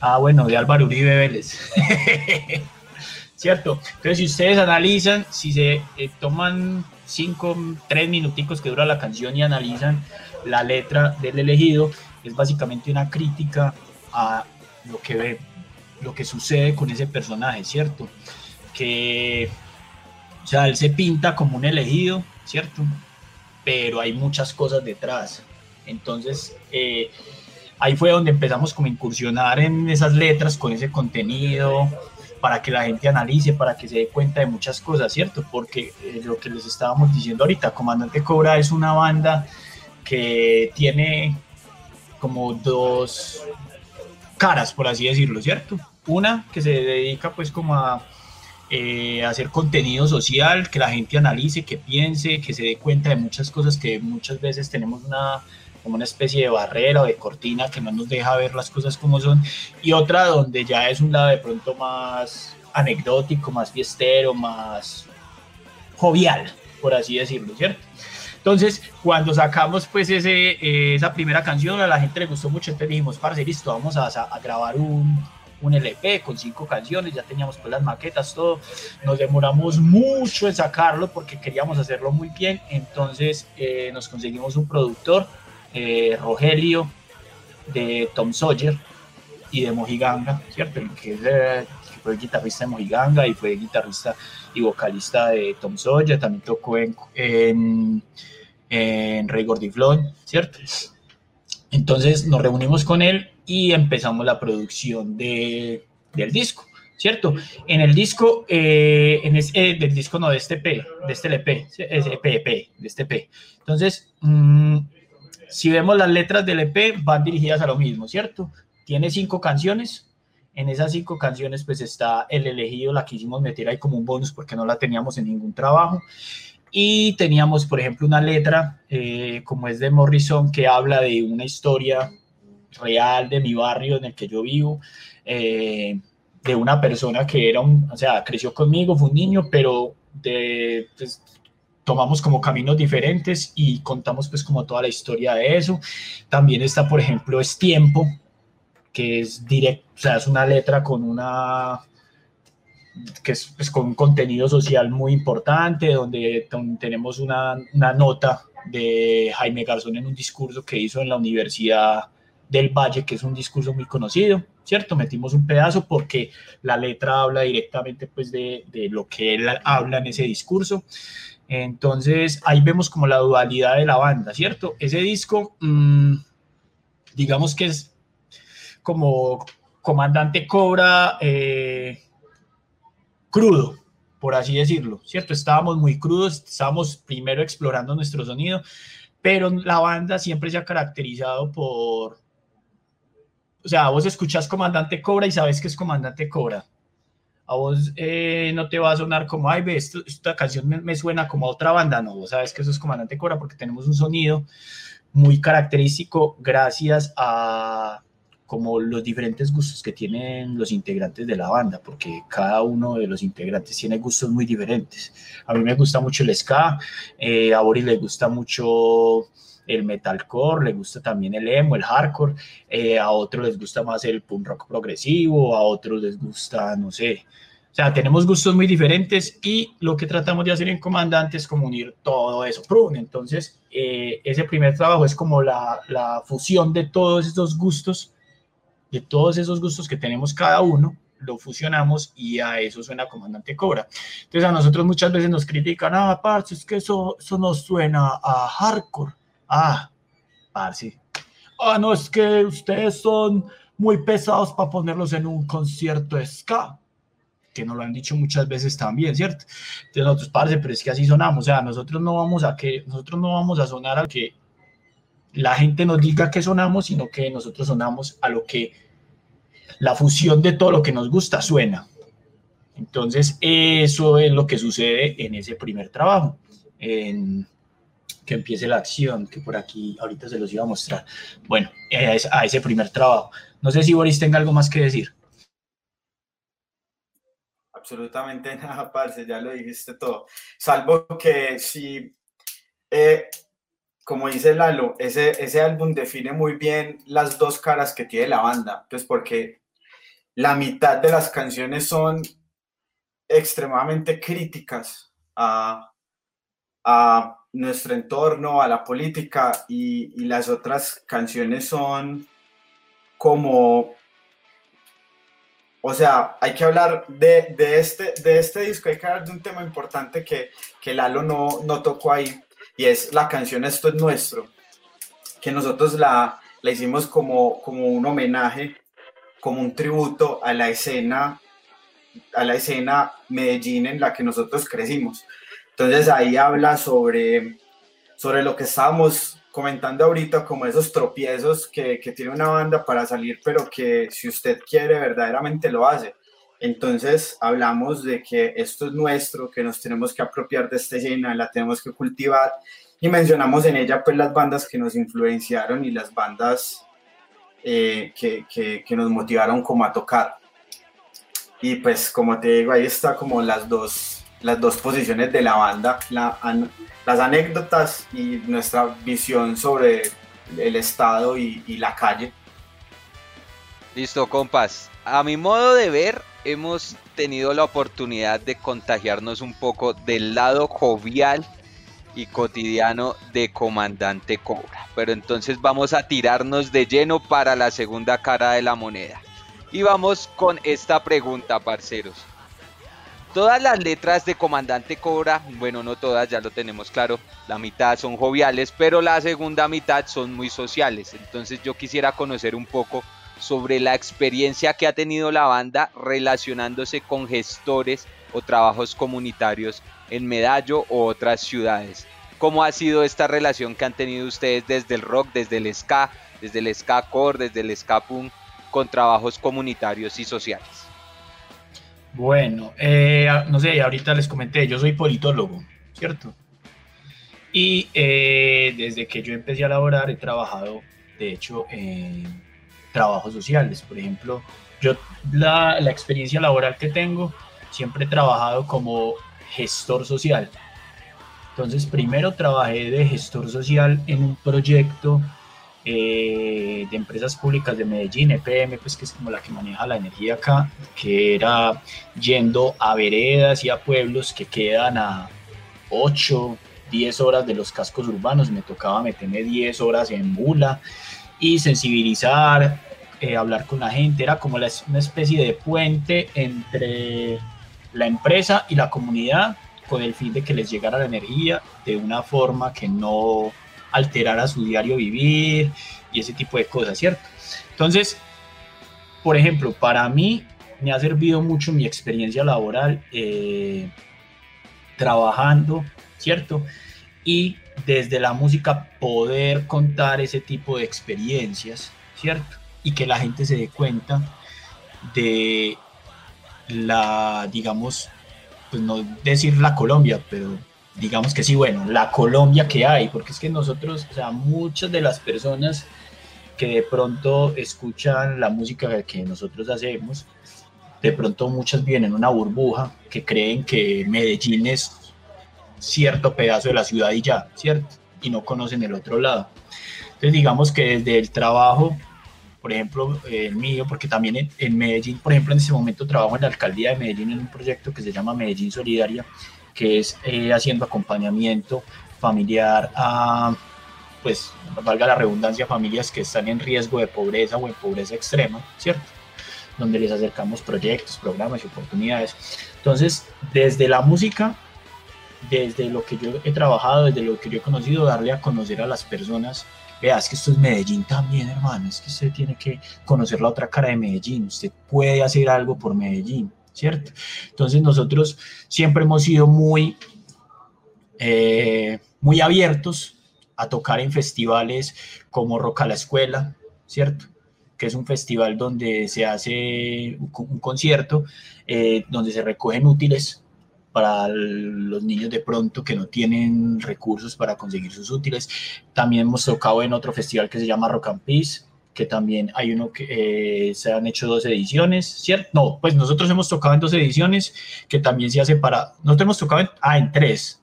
Ah, bueno, de Álvaro Uribe Vélez. ¿Cierto? Pero si ustedes analizan, si se eh, toman cinco, tres minuticos que dura la canción y analizan la letra del elegido, es básicamente una crítica a lo que ve, lo que sucede con ese personaje, ¿cierto? Que o sea, él se pinta como un elegido, ¿cierto? Pero hay muchas cosas detrás. Entonces, eh, ahí fue donde empezamos como a incursionar en esas letras, con ese contenido, para que la gente analice, para que se dé cuenta de muchas cosas, ¿cierto? Porque eh, lo que les estábamos diciendo ahorita, Comandante Cobra es una banda que tiene como dos caras, por así decirlo, ¿cierto? Una que se dedica pues como a eh, hacer contenido social, que la gente analice, que piense, que se dé cuenta de muchas cosas que muchas veces tenemos una como una especie de barrera o de cortina que no nos deja ver las cosas como son, y otra donde ya es un lado de pronto más anecdótico, más fiestero, más jovial, por así decirlo, ¿cierto? Entonces, cuando sacamos pues ese, eh, esa primera canción, a la gente le gustó mucho, entonces dijimos, parce, listo, vamos a, a grabar un, un LP con cinco canciones, ya teníamos pues las maquetas, todo. Nos demoramos mucho en sacarlo porque queríamos hacerlo muy bien, entonces eh, nos conseguimos un productor eh, Rogelio de Tom Sawyer y de Mojiganga, ¿cierto? Que, eh, fue guitarrista de Mojiganga y fue guitarrista y vocalista de Tom Sawyer, también tocó en, en, en Rey Gordiflón, ¿cierto? Entonces nos reunimos con él y empezamos la producción de, del disco, ¿cierto? En el disco, eh, en eh, del disco no, de este P, de este LP, es EP, EP, de este P. Entonces, mmm, si vemos las letras del EP, van dirigidas a lo mismo, ¿cierto? Tiene cinco canciones. En esas cinco canciones, pues está el elegido, la quisimos meter ahí como un bonus porque no la teníamos en ningún trabajo. Y teníamos, por ejemplo, una letra eh, como es de Morrison que habla de una historia real de mi barrio en el que yo vivo, eh, de una persona que era un, o sea, creció conmigo, fue un niño, pero pues, tomamos como caminos diferentes y contamos pues como toda la historia de eso. También está, por ejemplo, Es Tiempo, que es directo, o sea, es una letra con una que es pues, con contenido social muy importante, donde, tenemos una, una, nota de Jaime Garzón en un discurso que hizo en la Universidad del Valle, que es un discurso muy conocido, ¿cierto? Metimos un pedazo porque la letra habla directamente pues de, de lo que él habla en ese discurso. Entonces ahí vemos como la dualidad de la banda, ¿cierto? Ese disco, mmm, digamos que es como comandante Cobra eh, crudo, por así decirlo, ¿cierto? Estábamos muy crudos, estábamos primero explorando nuestro sonido, pero la banda siempre se ha caracterizado por, o sea, vos escuchás Comandante Cobra y sabes que es Comandante Cobra, a vos eh, no te va a sonar como, ay, ve, esta canción me, suena como a otra banda, no, vos sabes que eso es Comandante Cora porque tenemos un sonido muy característico gracias a como los diferentes gustos que tienen los integrantes de la banda, porque cada uno de los integrantes tiene gustos muy diferentes. A mí me gusta mucho el ska, eh, a Boris le gusta mucho el metalcore, le gusta también el emo, el hardcore, eh, a otros les gusta más el punk rock progresivo, a otros les gusta, no sé, o sea, tenemos gustos muy diferentes y lo que tratamos de hacer en Comandante es como unir todo eso. Entonces, eh, ese primer trabajo es como la, la fusión de todos esos gustos, de todos esos gustos que tenemos cada uno, lo fusionamos y a eso suena Comandante Cobra. Entonces a nosotros muchas veces nos critican, ah, parce, es que eso, eso no suena a hardcore. Ah, parce. Ah, no, es que ustedes son muy pesados para ponerlos en un concierto ska que nos lo han dicho muchas veces también, ¿cierto? Entonces nosotros, parce, pero es que así sonamos, o sea, nosotros no vamos a que, nosotros no vamos a sonar a que la gente nos diga que sonamos, sino que nosotros sonamos a lo que la fusión de todo lo que nos gusta suena. Entonces, eso es lo que sucede en ese primer trabajo, en que empiece la acción, que por aquí ahorita se los iba a mostrar. Bueno, a ese primer trabajo. No sé si Boris tenga algo más que decir. absolutamente nada, parce, ya lo dijiste todo. Salvo que si, eh, como dice Lalo, ese, ese álbum define muy bien las dos caras que tiene la banda, pues porque la mitad de las canciones son extremadamente críticas a, a nuestro entorno, a la política, y, y las otras canciones son como o sea, hay que hablar de, de, este, de este disco, hay que hablar de un tema importante que, que Lalo no, no tocó ahí, y es la canción Esto es Nuestro. que nosotros la, la hicimos como, como un homenaje, como un tributo a la escena a la escena Medellín en la que nosotros crecimos. Entonces ahí habla sobre, sobre lo que estábamos comentando ahorita, como esos tropiezos que, que tiene una banda para salir, pero que si usted quiere verdaderamente lo hace. Entonces hablamos de que esto es nuestro, que nos tenemos que apropiar de esta escena, la tenemos que cultivar y mencionamos en ella pues las bandas que nos influenciaron y las bandas eh, que, que, que, nos motivaron como a tocar. Y pues como te digo, ahí está como las dos, las dos posiciones de la banda, la, las anécdotas y nuestra visión sobre el estado y, y la calle. Listo, compas. A mi modo de ver, hemos tenido la oportunidad de contagiarnos un poco del lado jovial y cotidiano de Comandante Cobra. Pero entonces vamos a tirarnos de lleno para la segunda cara de la moneda. Y vamos con esta pregunta, parceros. Todas las letras de Comandante Cobra, bueno, no todas, ya lo tenemos claro, la mitad son joviales, pero la segunda mitad son muy sociales. Entonces yo quisiera conocer un poco sobre la experiencia que ha tenido la banda relacionándose con gestores o trabajos comunitarios en Medallo o otras ciudades. ¿Cómo ha sido esta relación que han tenido ustedes desde el rock, desde el ska, desde el ska core, desde el ska punk, con trabajos comunitarios y sociales? Bueno, eh, no sé, ahorita les comenté, yo soy politólogo, ¿cierto? Y eh, desde que yo empecé a laborar he trabajado, de hecho, en trabajos sociales. Por ejemplo, yo la, la experiencia laboral que tengo, siempre he trabajado como gestor social. Entonces, primero trabajé de gestor social en un proyecto eh, de empresas públicas de Medellín, EPM, pues que es como la que maneja la energía acá, que era yendo a veredas y a pueblos que quedan a 8, 10 horas de los cascos urbanos, me tocaba meterme 10 horas en bula y sensibilizar, eh, hablar con la gente, era como la, una especie de puente entre la empresa y la comunidad con el fin de que les llegara la energía de una forma que no alterara su diario vivir y ese tipo de cosas, ¿cierto? Entonces, por ejemplo, para mí me ha servido mucho mi experiencia laboral eh, trabajando, ¿cierto? Y desde la música poder contar ese tipo de experiencias, ¿cierto? Y que la gente se dé cuenta de la, digamos, pues no decir la Colombia, pero digamos que sí, bueno, la Colombia que hay, porque es que nosotros, o sea, muchas de las personas que de pronto escuchan la música que nosotros hacemos, de pronto muchas viven en una burbuja que creen que Medellín es cierto pedazo de la ciudad y ya, ¿cierto? Y no conocen el otro lado. Entonces digamos que desde el trabajo por ejemplo, el mío, porque también en, Medellín, por ejemplo, en este momento trabajo en la alcaldía de Medellín en un proyecto que se llama Medellín Solidaria, que es eh, haciendo acompañamiento familiar a, pues, valga la redundancia, familias que están en riesgo de pobreza o en pobreza extrema, ¿cierto? Donde les acercamos proyectos, programas y oportunidades. Entonces, desde la música, desde lo que yo he trabajado, desde lo que yo he conocido, darle a conocer a las personas vea, es que esto es Medellín también, hermano, es que usted tiene que conocer la otra cara de Medellín, usted puede hacer algo por Medellín, ¿cierto? Entonces nosotros siempre hemos sido muy, eh, muy abiertos a tocar en festivales como Rock a la Escuela, ¿cierto? que es un festival donde se hace un concierto, eh, donde se recogen útiles para los niños de pronto que no tienen recursos para conseguir sus útiles. También hemos tocado en otro festival que se llama Rock and Peace, que también hay uno que eh, se han hecho dos ediciones, ¿cierto? No, pues nosotros hemos tocado en dos ediciones, que también se hace para, nosotros hemos tocado en, ah, en tres,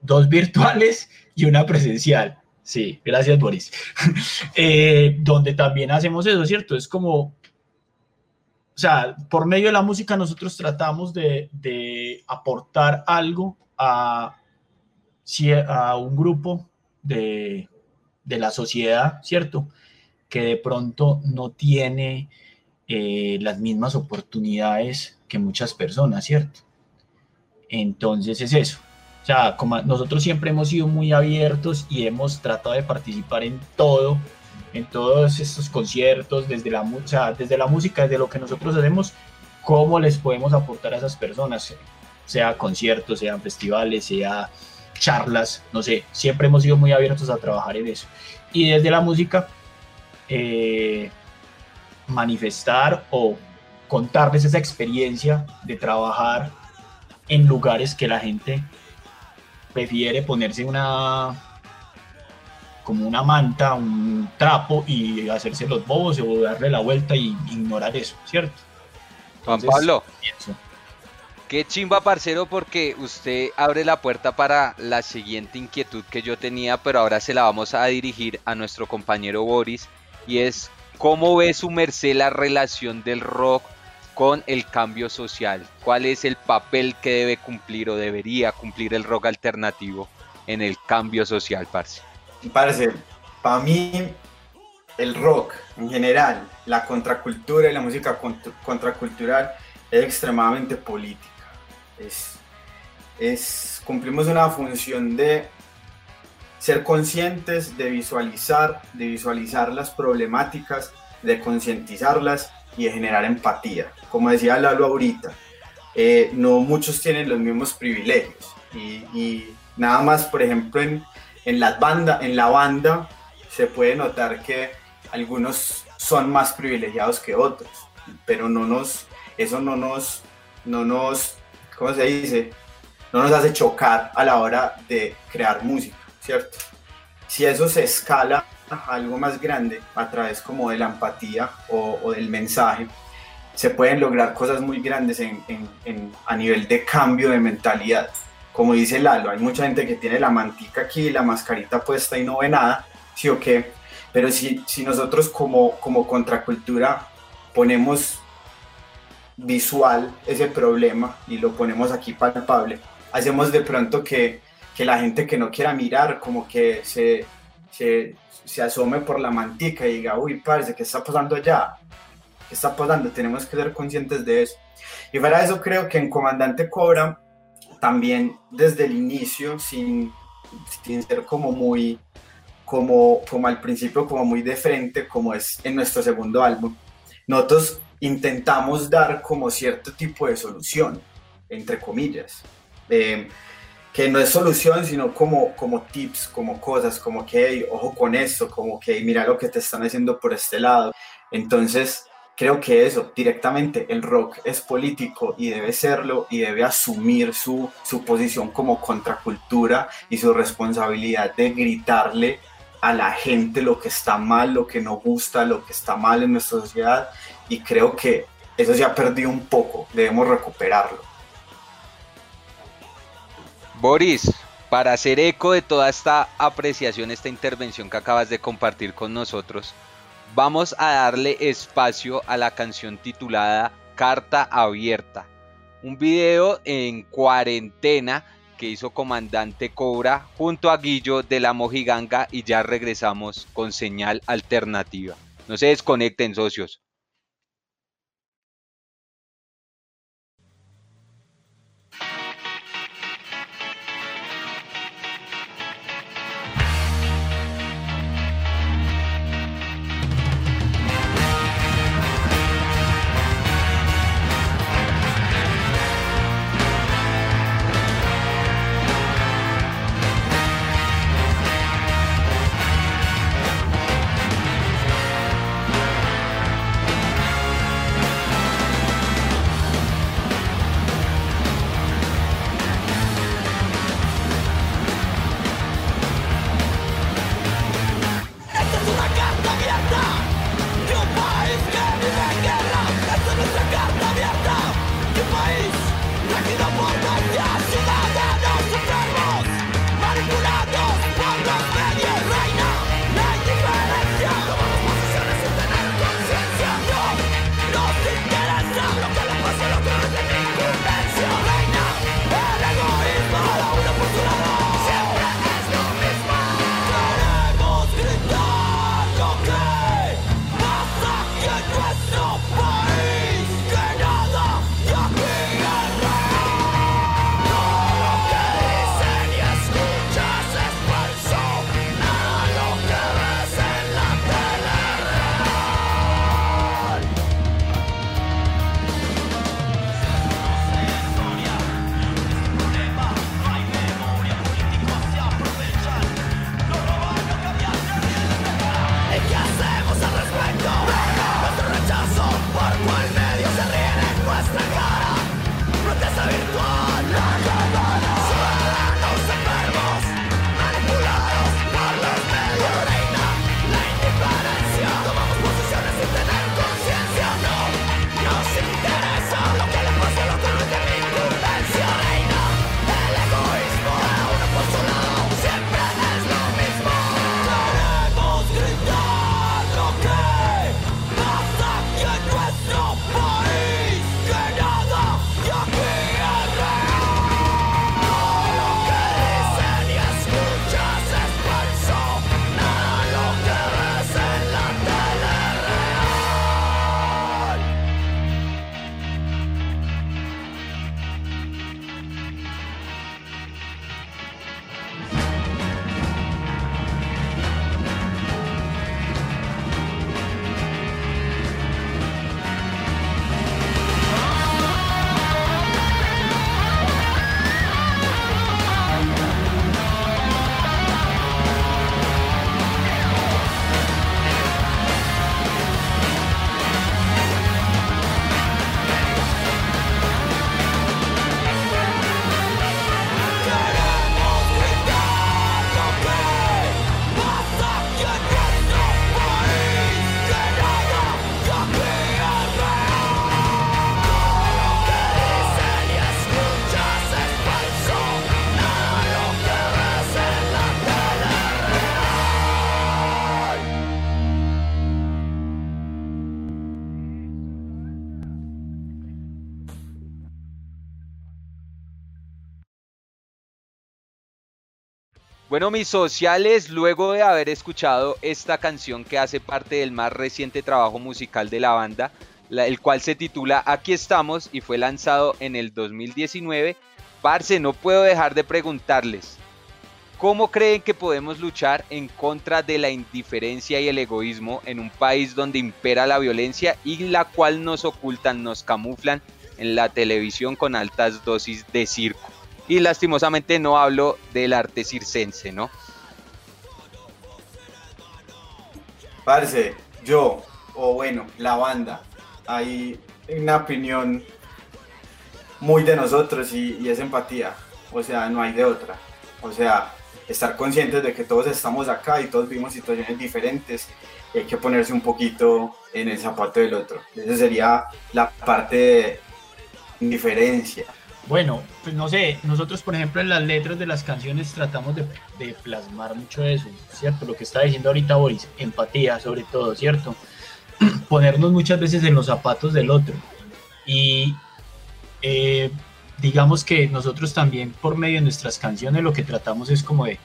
dos virtuales y una presencial. Sí, gracias Boris. eh, donde también hacemos eso, ¿cierto? Es como o sea, por medio de la música nosotros tratamos de, aportar algo a, un grupo de, la sociedad, ¿cierto? Que de pronto no tiene eh, las mismas oportunidades que muchas personas, ¿cierto? Entonces es eso, O sea, nosotros siempre hemos sido muy abiertos y hemos tratado de participar en todo, en todos estos conciertos, desde la, sea, desde la música, desde lo que nosotros hacemos, cómo les podemos aportar a esas personas, sea conciertos, sean festivales, sea charlas, no sé, siempre hemos sido muy abiertos a trabajar en eso. Y desde la música, eh, manifestar o contarles esa experiencia de trabajar en lugares que la gente prefiere ponerse una como una manta, un trapo y hacerse los bobos o darle la vuelta y ignorar eso, ¿cierto? Juan Pablo, qué chimba parcero porque usted abre la puerta para la siguiente inquietud que yo tenía, pero ahora se la vamos a dirigir a nuestro compañero Boris y es ¿cómo ve su merced la relación del rock con el cambio social? ¿Cuál es el papel que debe cumplir o debería cumplir el rock alternativo en el cambio social, parce? Parce, para mí el rock en general, la contracultura y la música contracultural es extremadamente política. Es, es, cumplimos una función de ser conscientes, de visualizar, de visualizar las problemáticas, de concientizarlas y de generar empatía. Como decía Lalo ahorita, eh, no muchos tienen los mismos privilegios y, y nada más, por ejemplo, en, en, las banda, en la banda se puede notar que algunos son más privilegiados que otros, pero no nos, eso no nos, no nos, ¿cómo se dice? No nos hace chocar a la hora de crear música, ¿cierto? Si eso se escala a algo más grande a través como de la empatía o, del mensaje, se pueden lograr cosas muy grandes en, a nivel de cambio de mentalidad como dice Lalo, hay mucha gente que tiene la mantica aquí, la mascarita puesta y no ve nada, ¿sí o qué? Pero si, si nosotros como, como contracultura ponemos visual ese problema y lo ponemos aquí palpable, hacemos de pronto que, que la gente que no quiera mirar como que se, se, se asome por la mantica y diga, uy, parece, ¿qué está pasando allá? ¿Qué está pasando? Tenemos que ser conscientes de eso. Y para eso creo que en Comandante Cobra también desde el inicio, sin, sin ser como muy, como, como al principio, como muy de frente, como es en nuestro segundo álbum, nosotros intentamos dar como cierto tipo de solución, entre comillas, eh, que no es solución, sino como, como tips, como cosas, como que, ojo con esto, como que mira lo que te están haciendo por este lado. Entonces, creo que eso, directamente el rock es político y debe serlo y debe asumir su, su posición como contracultura y su responsabilidad de gritarle a la gente lo que está mal, lo que no gusta, lo que está mal en nuestra sociedad y creo que eso se ha perdido un poco, debemos recuperarlo. Boris, para hacer eco de toda esta apreciación, esta intervención que acabas de compartir con nosotros, vamos a darle espacio a la canción titulada Carta Abierta, un video en cuarentena que hizo Comandante Cobra junto a Guillo de la Mojiganga y ya regresamos con señal alternativa. No se desconecten socios. Bueno, mis sociales, luego de haber escuchado esta canción que hace parte del más reciente trabajo musical de la banda, el cual se titula Aquí estamos y fue lanzado en el 2019, Parce, no puedo dejar de preguntarles, ¿cómo creen que podemos luchar en contra de la indiferencia y el egoísmo en un país donde impera la violencia y la cual nos ocultan, nos camuflan en la televisión con altas dosis de circo? Y lastimosamente no hablo del arte circense, ¿no? Parce, yo, o bueno, la banda, hay una opinión muy de nosotros y, es empatía. O sea, no hay de otra. O sea, estar conscientes de que todos estamos acá y todos vivimos situaciones diferentes y hay que ponerse un poquito en el zapato del otro. Esa sería la parte de indiferencia. Bueno, pues no sé, nosotros por ejemplo en las letras de las canciones tratamos de, plasmar mucho eso, ¿cierto? Lo que está diciendo ahorita Boris, empatía sobre todo, ¿cierto? Ponernos muchas veces en los zapatos del otro. Y eh, digamos que nosotros también por medio de nuestras canciones lo que tratamos es como de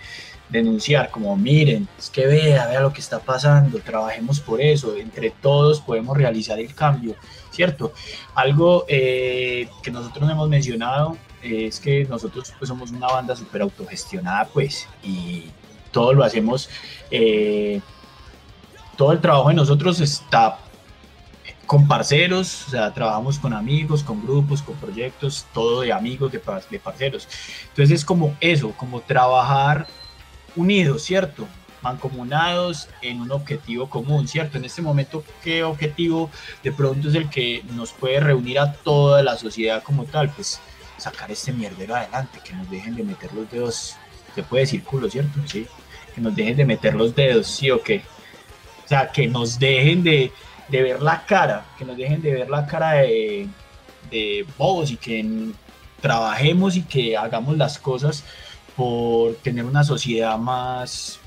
denunciar, como miren, es que vea, vea lo que está pasando, trabajemos por eso, entre todos podemos realizar el cambio ¿cierto? Algo eh, que nosotros no hemos mencionado es que nosotros pues, somos una banda súper autogestionada, pues, y todo lo hacemos, eh, todo el trabajo de nosotros está con parceros, o sea, trabajamos con amigos, con grupos, con proyectos, todo de amigos, de, de parceros. Entonces es como eso, como trabajar unidos, ¿cierto? Mancomunados en un objetivo común, ¿cierto? En este momento, ¿qué objetivo de pronto es el que nos puede reunir a toda la sociedad como tal? Pues sacar este mierdero adelante, que nos dejen de meter los dedos, se puede decir culo, ¿cierto? Sí, que nos dejen de meter los dedos, ¿sí o qué? O sea, que nos dejen de, de ver la cara, que nos dejen de ver la cara de, de bobos y que trabajemos y que hagamos las cosas por tener una sociedad más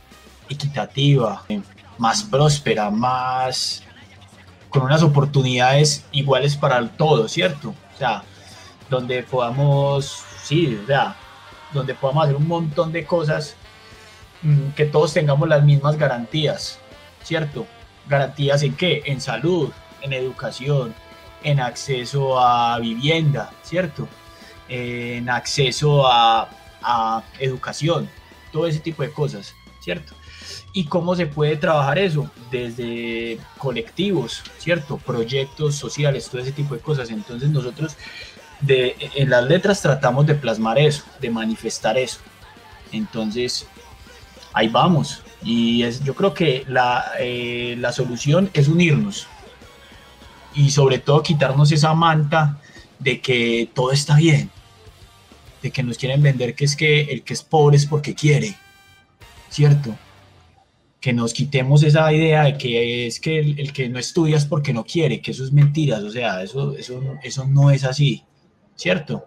equitativa, más próspera, más con unas oportunidades iguales para todos, ¿cierto? O sea, donde podamos, sí, o sea, donde podamos hacer un montón de cosas, mm, que todos tengamos las mismas garantías, ¿cierto? Garantías en qué? En salud, en educación, en acceso a vivienda, ¿cierto? En acceso a, a educación, todo ese tipo de cosas, ¿cierto? ¿Y cómo se puede trabajar eso? Desde colectivos, ¿cierto? Proyectos sociales, todo ese tipo de cosas. Entonces nosotros de, en las letras tratamos de plasmar eso, de manifestar eso. Entonces, ahí vamos. Y es, yo creo que la, eh, la solución es unirnos y sobre todo quitarnos esa manta de que todo está bien, de que nos quieren vender que es que el que es pobre es porque quiere, ¿cierto? Que nos quitemos esa idea de que es que el, que no estudia es porque no quiere, que eso es mentiras, o sea, eso, eso, eso no es así, ¿cierto?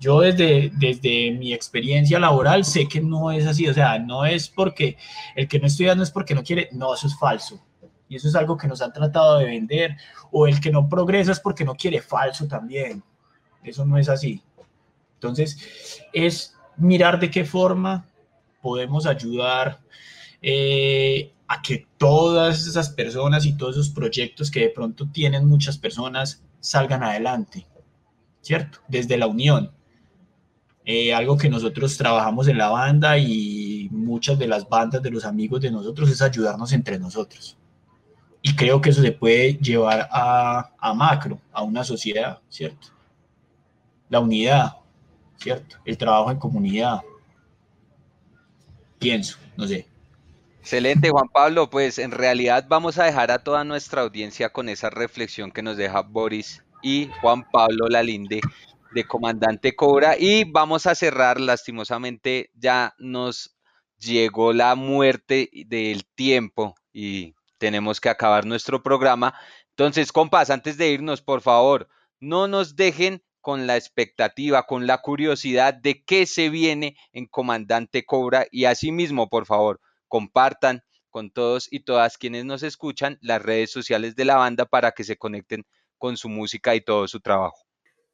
Yo desde, desde mi experiencia laboral sé que no es así, o sea, no es porque el que no estudia no es porque no quiere, no, eso es falso. Y eso es algo que nos han tratado de vender, o el que no progresa es porque no quiere, falso también. Eso no es así. Entonces, es mirar de qué forma podemos ayudar eh, a que todas esas personas y todos esos proyectos que de pronto tienen muchas personas salgan adelante, ¿cierto? Desde la unión. Eh, algo que nosotros trabajamos en la banda y muchas de las bandas de los amigos de nosotros es ayudarnos entre nosotros. Y creo que eso se puede llevar a, a macro, a una sociedad, ¿cierto? La unidad, ¿cierto? El trabajo en comunidad. Pienso, no sé. Excelente, Juan Pablo. Pues en realidad vamos a dejar a toda nuestra audiencia con esa reflexión que nos deja Boris y Juan Pablo Lalinde de Comandante Cobra. Y vamos a cerrar, lastimosamente ya nos llegó la muerte del tiempo y tenemos que acabar nuestro programa. Entonces, compas, antes de irnos, por favor, no nos dejen con la expectativa, con la curiosidad de qué se viene en Comandante Cobra y asimismo, por favor, compartan con todos y todas quienes nos escuchan las redes sociales de la banda para que se conecten con su música y todo su trabajo.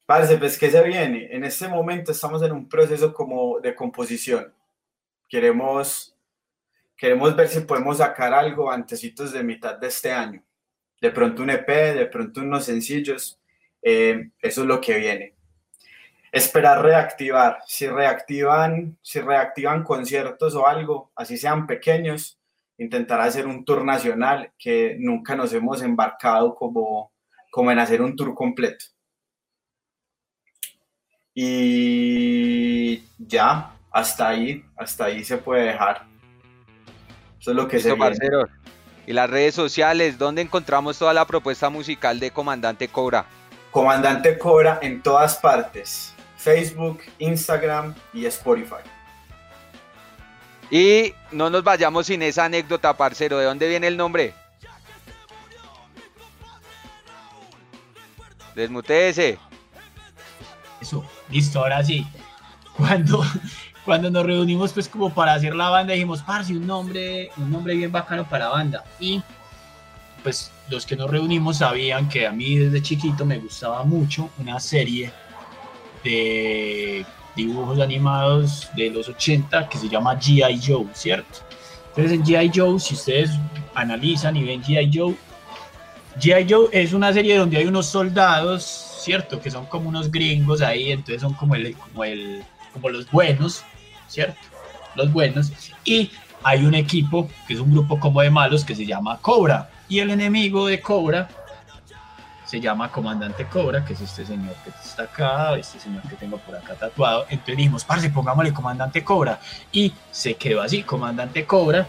Parece, pues, ¿qué se viene? En este momento estamos en un proceso como de composición. Queremos, queremos ver si podemos sacar algo antecitos de mitad de este año. De pronto un EP, de pronto unos sencillos. Eh, eso es lo que viene. Esperar reactivar. Si reactivan, si reactivan conciertos o algo, así sean pequeños, intentar hacer un tour nacional que nunca nos hemos embarcado como, como en hacer un tour completo. Y ya, hasta ahí, hasta ahí se puede dejar. Eso es lo que se viene. Y las redes sociales, ¿dónde encontramos toda la propuesta musical de Comandante Cobra? Comandante Cobra en todas partes. Facebook, Instagram y Spotify. Y no nos vayamos sin esa anécdota, parcero. ¿De dónde viene el nombre? Desmutéese. Eso, listo, ahora sí. Cuando, cuando nos reunimos, pues como para hacer la banda, dijimos, parce, un nombre, un nombre bien bacano para la banda. Y pues los que nos reunimos sabían que a mí desde chiquito me gustaba mucho una serie de dibujos animados de los 80 que se llama G.I. Joe, ¿cierto? Entonces en G.I. Joe, si ustedes analizan y ven G.I. Joe, G.I. Joe es una serie donde hay unos soldados, ¿cierto? Que son como unos gringos ahí, entonces son como, el, como, el, como los buenos, ¿cierto? Los buenos. Y hay un equipo, que es un grupo como de malos, que se llama Cobra. Y el enemigo de Cobra se llama Comandante Cobra, que es este señor que está acá, este señor que tengo por acá tatuado. Entonces dijimos, parce, pongámosle Comandante Cobra. Y se quedó así, Comandante Cobra,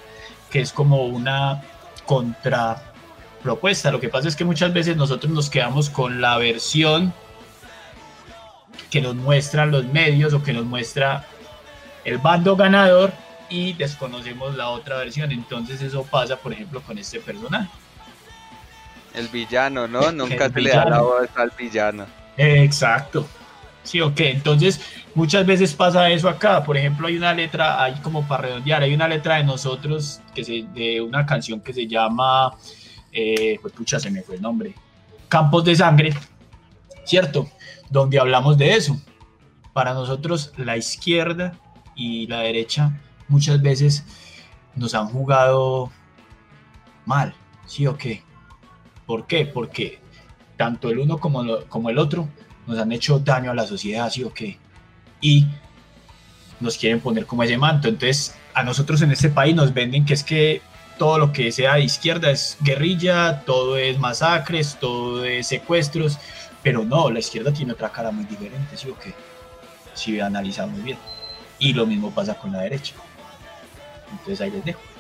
que es como una contrapropuesta. Lo que pasa es que muchas veces nosotros nos quedamos con la versión que nos muestran los medios o que nos muestra el bando ganador y desconocemos la otra versión. Entonces eso pasa, por ejemplo, con este personaje. El villano, ¿no? Nunca se le da la voz al villano. Exacto. Sí, ok. Entonces, muchas veces pasa eso acá. Por ejemplo, hay una letra, hay como para redondear, hay una letra de nosotros, que se, de una canción que se llama, eh, pues pucha, se me fue el nombre, Campos de Sangre, ¿cierto? Donde hablamos de eso. Para nosotros, la izquierda y la derecha muchas veces nos han jugado mal, ¿sí o qué? ¿Por qué? Porque tanto el uno como, el otro nos han hecho daño a la sociedad, ¿sí o qué? Y nos quieren poner como ese manto. Entonces, a nosotros en este país nos venden que es que todo lo que sea de izquierda es guerrilla, todo es masacres, todo es secuestros, pero no, la izquierda tiene otra cara muy diferente, ¿sí o qué? Si analizamos bien. Y lo mismo pasa con la derecha. Entonces ahí les dejo.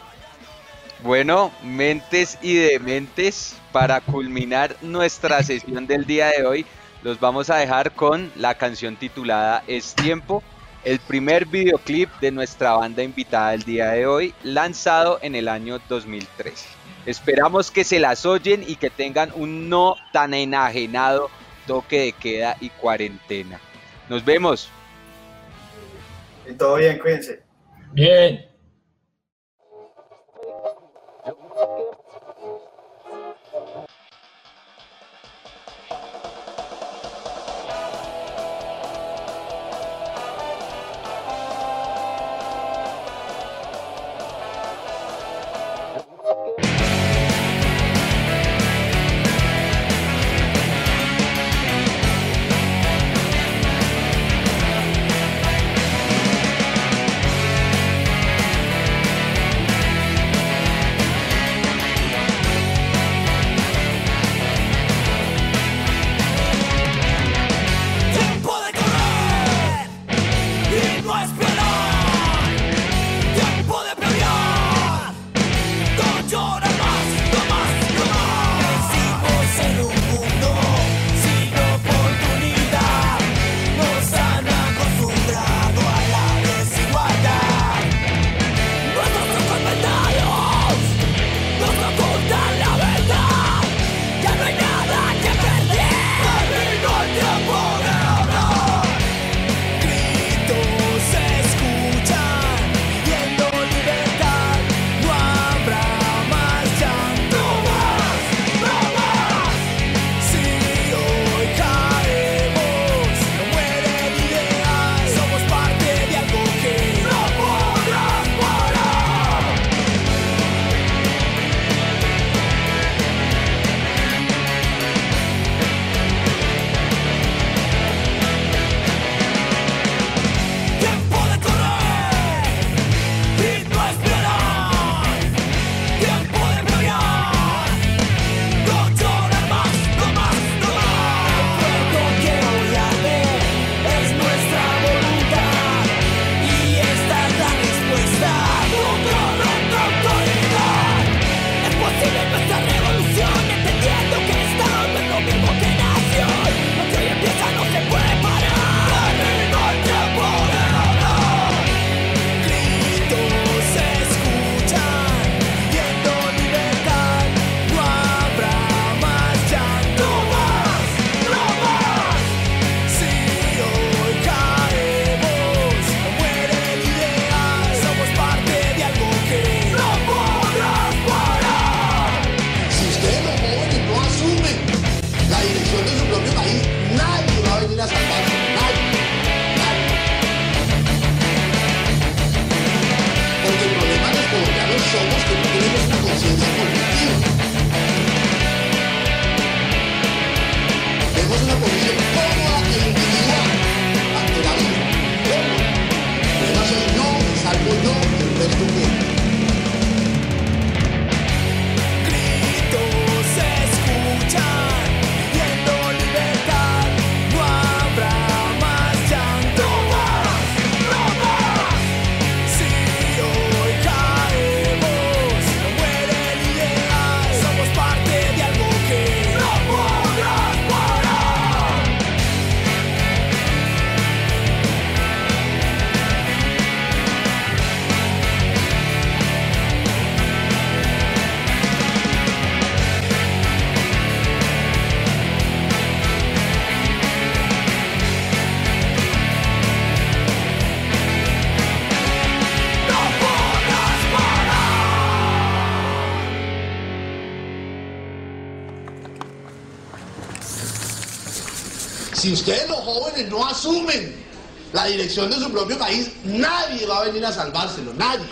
Bueno, mentes y dementes, para culminar nuestra sesión del día de hoy, los vamos a dejar con la canción titulada Es Tiempo, el primer videoclip de nuestra banda invitada del día de hoy, lanzado en el año 2013. Esperamos que se las oyen y que tengan un no tan enajenado toque de queda y cuarentena. Nos vemos. Y todo bien, cuídense. Bien. asumen la dirección de su propio país, nadie va a venir a salvárselo, nadie.